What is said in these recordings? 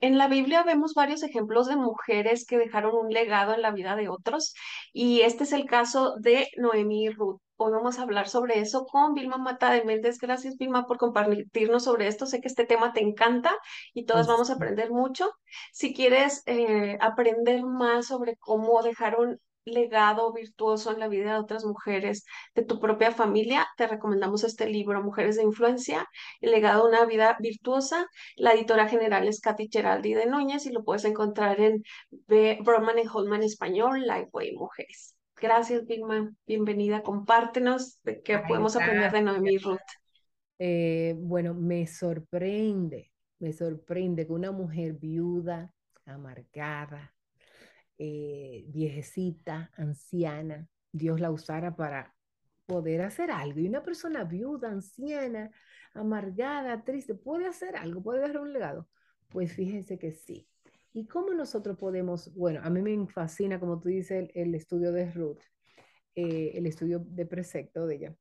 En la Biblia vemos varios ejemplos de mujeres que dejaron un legado en la vida de otros y este es el caso de Noemí y Ruth. Hoy vamos a hablar sobre eso con Vilma Mata de Méndez. Gracias, Vilma, por compartirnos sobre esto. Sé que este tema te encanta y todas vamos a aprender mucho. Si quieres eh, aprender más sobre cómo dejaron legado virtuoso en la vida de otras mujeres de tu propia familia, te recomendamos este libro, Mujeres de Influencia, el legado de una vida virtuosa. La editora general es Katy Geraldi de Núñez y lo puedes encontrar en Broman y Holman Español, Lifeway Mujeres. Gracias, Vilma. Bienvenida. Compártenos de qué podemos aprender de Noemí Ruth. Eh, bueno, me sorprende, me sorprende que una mujer viuda, amargada, eh, viejecita, anciana, Dios la usara para poder hacer algo. Y una persona viuda, anciana, amargada, triste, ¿puede hacer algo? ¿Puede dejar un legado? Pues fíjense que sí. ¿Y cómo nosotros podemos, bueno, a mí me fascina, como tú dices, el, estudio de Ruth, eh, el estudio de precepto de ella,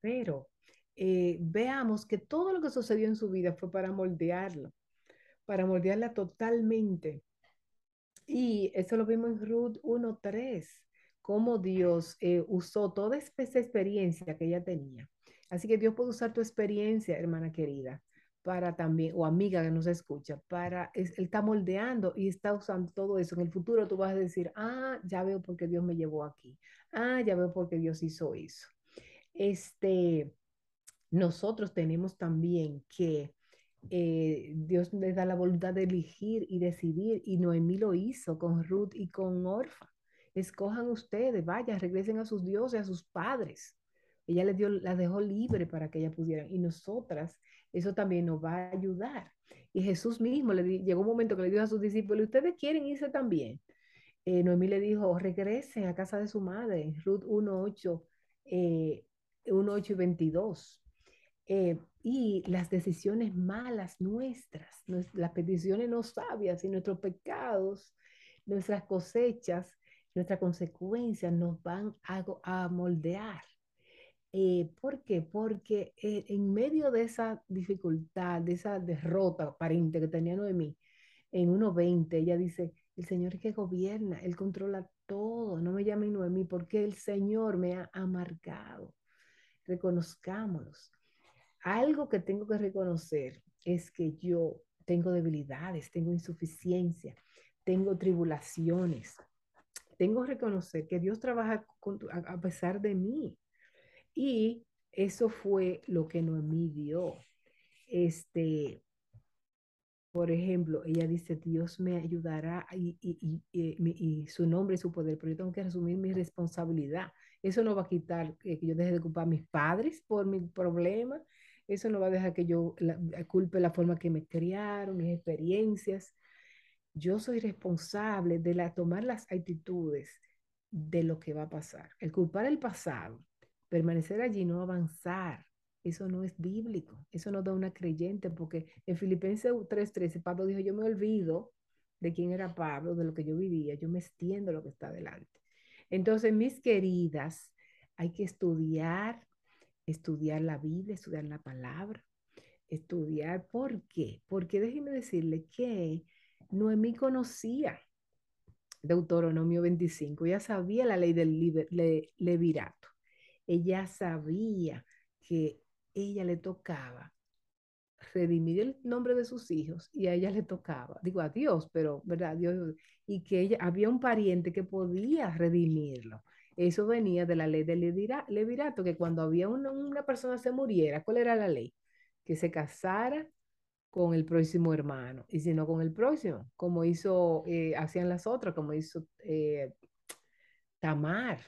pero eh, veamos que todo lo que sucedió en su vida fue para moldearlo, para moldearla totalmente y eso lo vimos en Ruth 1.3, cómo Dios eh, usó toda esa experiencia que ella tenía. Así que Dios puede usar tu experiencia, hermana querida, para también, o amiga que nos escucha, para, Él está moldeando y está usando todo eso. En el futuro tú vas a decir, ah, ya veo por qué Dios me llevó aquí. Ah, ya veo por qué Dios hizo eso. Este, nosotros tenemos también que eh, Dios les da la voluntad de elegir y decidir, y Noemí lo hizo con Ruth y con Orfa. Escojan ustedes, vayan, regresen a sus dioses, a sus padres. Ella les dio, las dejó libre para que ellas pudieran. Y nosotras, eso también nos va a ayudar. Y Jesús mismo le llegó un momento que le dijo a sus discípulos, ¿ustedes quieren irse también? Eh, Noemí le dijo, regresen a casa de su madre. Ruth 1.8 eh, 1, y 22. Eh, y las decisiones malas nuestras, las peticiones no sabias y nuestros pecados, nuestras cosechas, nuestras consecuencias nos van a, moldear. Eh, ¿Por qué? Porque eh, en medio de esa dificultad, de esa derrota aparente que tenía Noemí, en 1.20 ella dice, el Señor es que gobierna, Él controla todo, no me llamen Noemí porque el Señor me ha amargado. Reconozcámoslos algo que tengo que reconocer es que yo tengo debilidades, tengo insuficiencia, tengo tribulaciones. Tengo que reconocer que Dios trabaja a, pesar de mí. Y eso fue lo que Noemí dio. Este, por ejemplo, ella dice, Dios me ayudará y, y, su nombre y su poder, pero yo tengo que asumir mi responsabilidad. Eso no va a quitar que yo deje de culpar a mis padres por mi problema, eso no va a dejar que yo culpe la forma que me criaron, mis experiencias. Yo soy responsable de la, tomar las actitudes de lo que va a pasar. El culpar el pasado, permanecer allí, no avanzar, eso no es bíblico, eso no da una creyente, porque en Filipenses 3:13 Pablo dijo, yo me olvido de quién era Pablo, de lo que yo vivía, yo me extiendo lo que está delante. Entonces, mis queridas, hay que estudiar estudiar la Biblia, estudiar la palabra, estudiar. ¿Por qué? Porque déjeme decirle que Noemí conocía Deuteronomio 25, ella sabía la ley del levirato, ella sabía que ella le tocaba redimir el nombre de sus hijos y a ella le tocaba, digo a Dios, pero verdad, Dios, y que ella había un pariente que podía redimirlo. Eso venía de la ley del levirato, que cuando había una, persona se muriera, ¿cuál era la ley? Que se casara con el próximo hermano, y si no con el próximo, como hizo, eh, hacían las otras, como hizo eh, Tamar,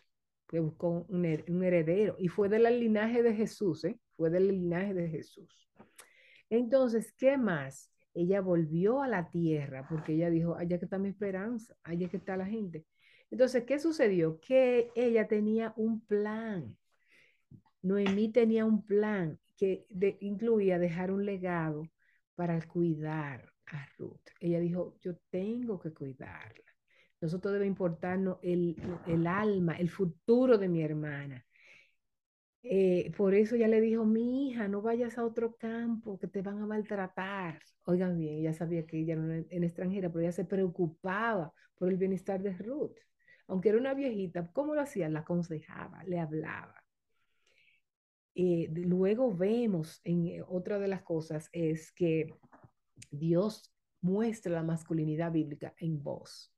que buscó un, heredero, y fue del linaje de Jesús, ¿eh? fue del linaje de Jesús. Entonces, ¿qué más? Ella volvió a la tierra, porque ella dijo, allá que está mi esperanza, allá que está la gente. Entonces, ¿qué sucedió? Que ella tenía un plan. Noemí tenía un plan que incluía dejar un legado para cuidar a Ruth. Ella dijo, yo tengo que cuidarla. Nosotros debe importarnos el, el alma, el futuro de mi hermana. Eh, por eso ella le dijo, mi hija, no vayas a otro campo, que te van a maltratar. Oigan bien, ella sabía que ella era una, extranjera, pero ella se preocupaba por el bienestar de Ruth. Aunque era una viejita, ¿cómo lo hacía? La aconsejaba, le hablaba. Eh, luego vemos en eh, otra de las cosas es que Dios muestra la masculinidad bíblica en vos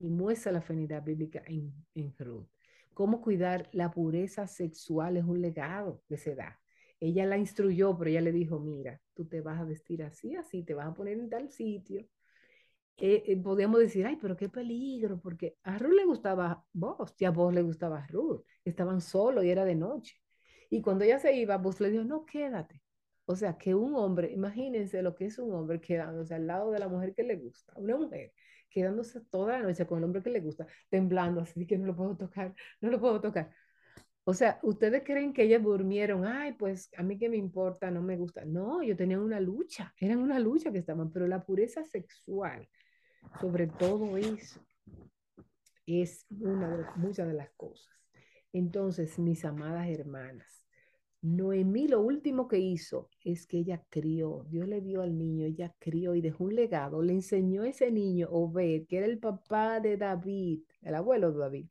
y muestra la feminidad bíblica en, en Ruth. Cómo cuidar la pureza sexual es un legado que se da. Ella la instruyó, pero ella le dijo, mira, tú te vas a vestir así, así, te vas a poner en tal sitio. Eh, eh, podíamos decir, ay, pero qué peligro, porque a Ruth le gustaba vos, y a vos le gustaba Ruth. Estaban solos y era de noche. Y cuando ella se iba, vos le dijo, no, quédate. O sea, que un hombre, imagínense lo que es un hombre quedándose al lado de la mujer que le gusta, una mujer quedándose toda la noche con el hombre que le gusta, temblando, así que no lo puedo tocar, no lo puedo tocar. O sea, ustedes creen que ellas durmieron, ay, pues a mí que me importa, no me gusta. No, yo tenía una lucha, eran una lucha que estaban, pero la pureza sexual, sobre todo eso, es una de muchas de las cosas. Entonces, mis amadas hermanas, Noemí lo último que hizo es que ella crió, Dios le dio al niño, ella crió y dejó un legado, le enseñó a ese niño, Obed, que era el papá de David, el abuelo de David,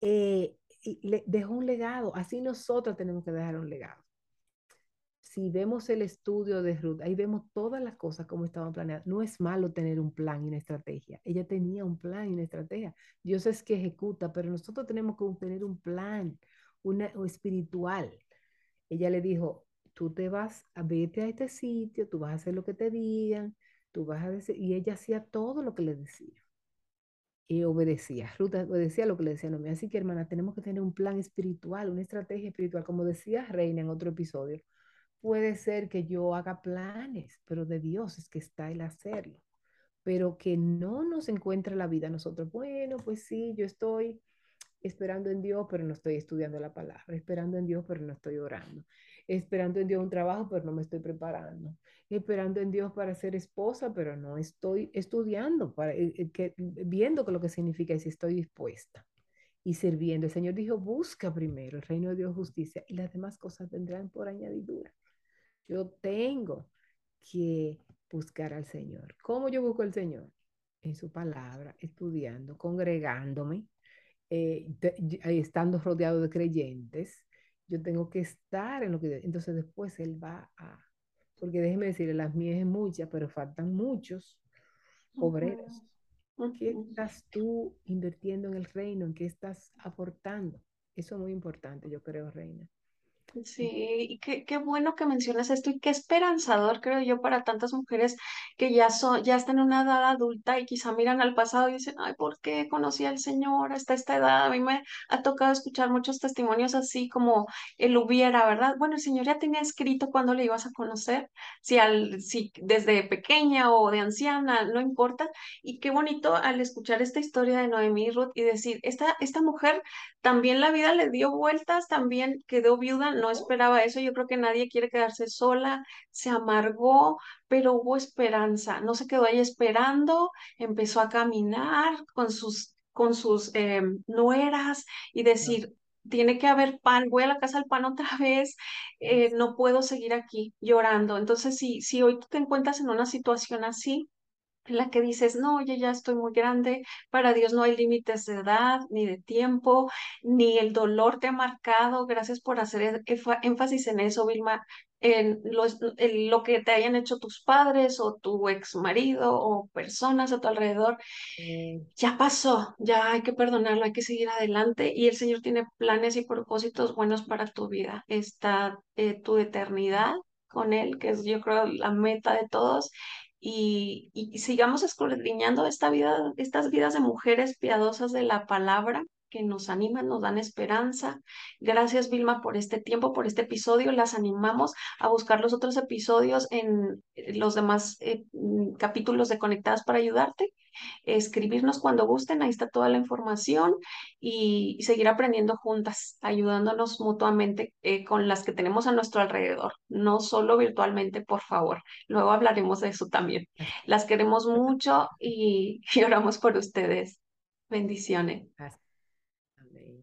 eh, y le dejó un legado, así nosotros tenemos que dejar un legado. Si vemos el estudio de Ruth, ahí vemos todas las cosas como estaban planeadas. No es malo tener un plan y una estrategia. Ella tenía un plan y una estrategia. Dios es que ejecuta, pero nosotros tenemos que tener un plan, una, espiritual. Ella le dijo, tú te vas a vete a este sitio, tú vas a hacer lo que te digan, tú vas a decir, y ella hacía todo lo que le decía. Y obedecía, Ruth obedecía lo que le decía no Así que, hermana, tenemos que tener un plan espiritual, una estrategia espiritual. Como decía Reina en otro episodio, puede ser que yo haga planes, pero de Dios es que está el hacerlo. Pero que no nos encuentre la vida nosotros. Bueno, pues sí, yo estoy esperando en Dios, pero no estoy estudiando la palabra, esperando en Dios, pero no estoy orando, esperando en Dios un trabajo, pero no me estoy preparando, esperando en Dios para ser esposa, pero no estoy estudiando, para, eh, eh, que, viendo lo que significa y si estoy dispuesta y sirviendo. El Señor dijo, busca primero el reino de Dios, justicia, y las demás cosas vendrán por añadidura. Yo tengo que buscar al Señor. ¿Cómo yo busco al Señor? En su palabra, estudiando, congregándome, eh, estando rodeado de creyentes, yo tengo que estar en lo que... Entonces después Él va a... Porque déjeme decirle, las mías es muchas, pero faltan muchos obreros. ¿Qué estás tú invirtiendo en el reino? ¿En qué estás aportando? Eso es muy importante, yo creo, Reina. Sí, y qué, qué, bueno que mencionas esto y qué esperanzador, creo yo, para tantas mujeres que ya son, ya están en una edad adulta y quizá miran al pasado y dicen, ay, ¿por qué conocí al Señor hasta esta edad? A mí me ha tocado escuchar muchos testimonios así como él hubiera, ¿verdad? Bueno, el Señor ya tenía escrito cuándo le ibas a conocer, si al, si desde pequeña o de anciana, no importa. Y qué bonito al escuchar esta historia de Noemí y Ruth y decir, esta, esta mujer también la vida le dio vueltas, también quedó viuda, no esperaba eso, yo creo que nadie quiere quedarse sola, se amargó, pero hubo esperanza, no se quedó ahí esperando, empezó a caminar con sus, con sus eh, nueras y decir, tiene que haber pan, voy a la casa del pan otra vez, eh, no puedo seguir aquí llorando. Entonces, si, si hoy tú te encuentras en una situación así, en la que dices, no, oye, ya estoy muy grande, para Dios no hay límites de edad, ni de tiempo, ni el dolor te ha marcado. Gracias por hacer e-, énfasis en eso, Vilma, en lo, que te hayan hecho tus padres o tu ex marido o personas a tu alrededor. Ya pasó, ya hay que perdonarlo, hay que seguir adelante y el Señor tiene planes y propósitos buenos para tu vida. Está eh, tu eternidad con Él, que es yo creo la meta de todos y, sigamos escudriñando esta vida, estas vidas de mujeres piadosas de la palabra que nos animan, nos dan esperanza. Gracias, Vilma, por este tiempo, por este episodio. Las animamos a buscar los otros episodios en los demás eh, mm, capítulos de Conectadas para ayudarte escribirnos cuando gusten, ahí está toda la información y, seguir aprendiendo juntas, ayudándonos mutuamente eh, con las que tenemos a nuestro alrededor, no solo virtualmente, por favor. Luego hablaremos de eso también. Las queremos mucho y, y oramos por ustedes. Bendiciones.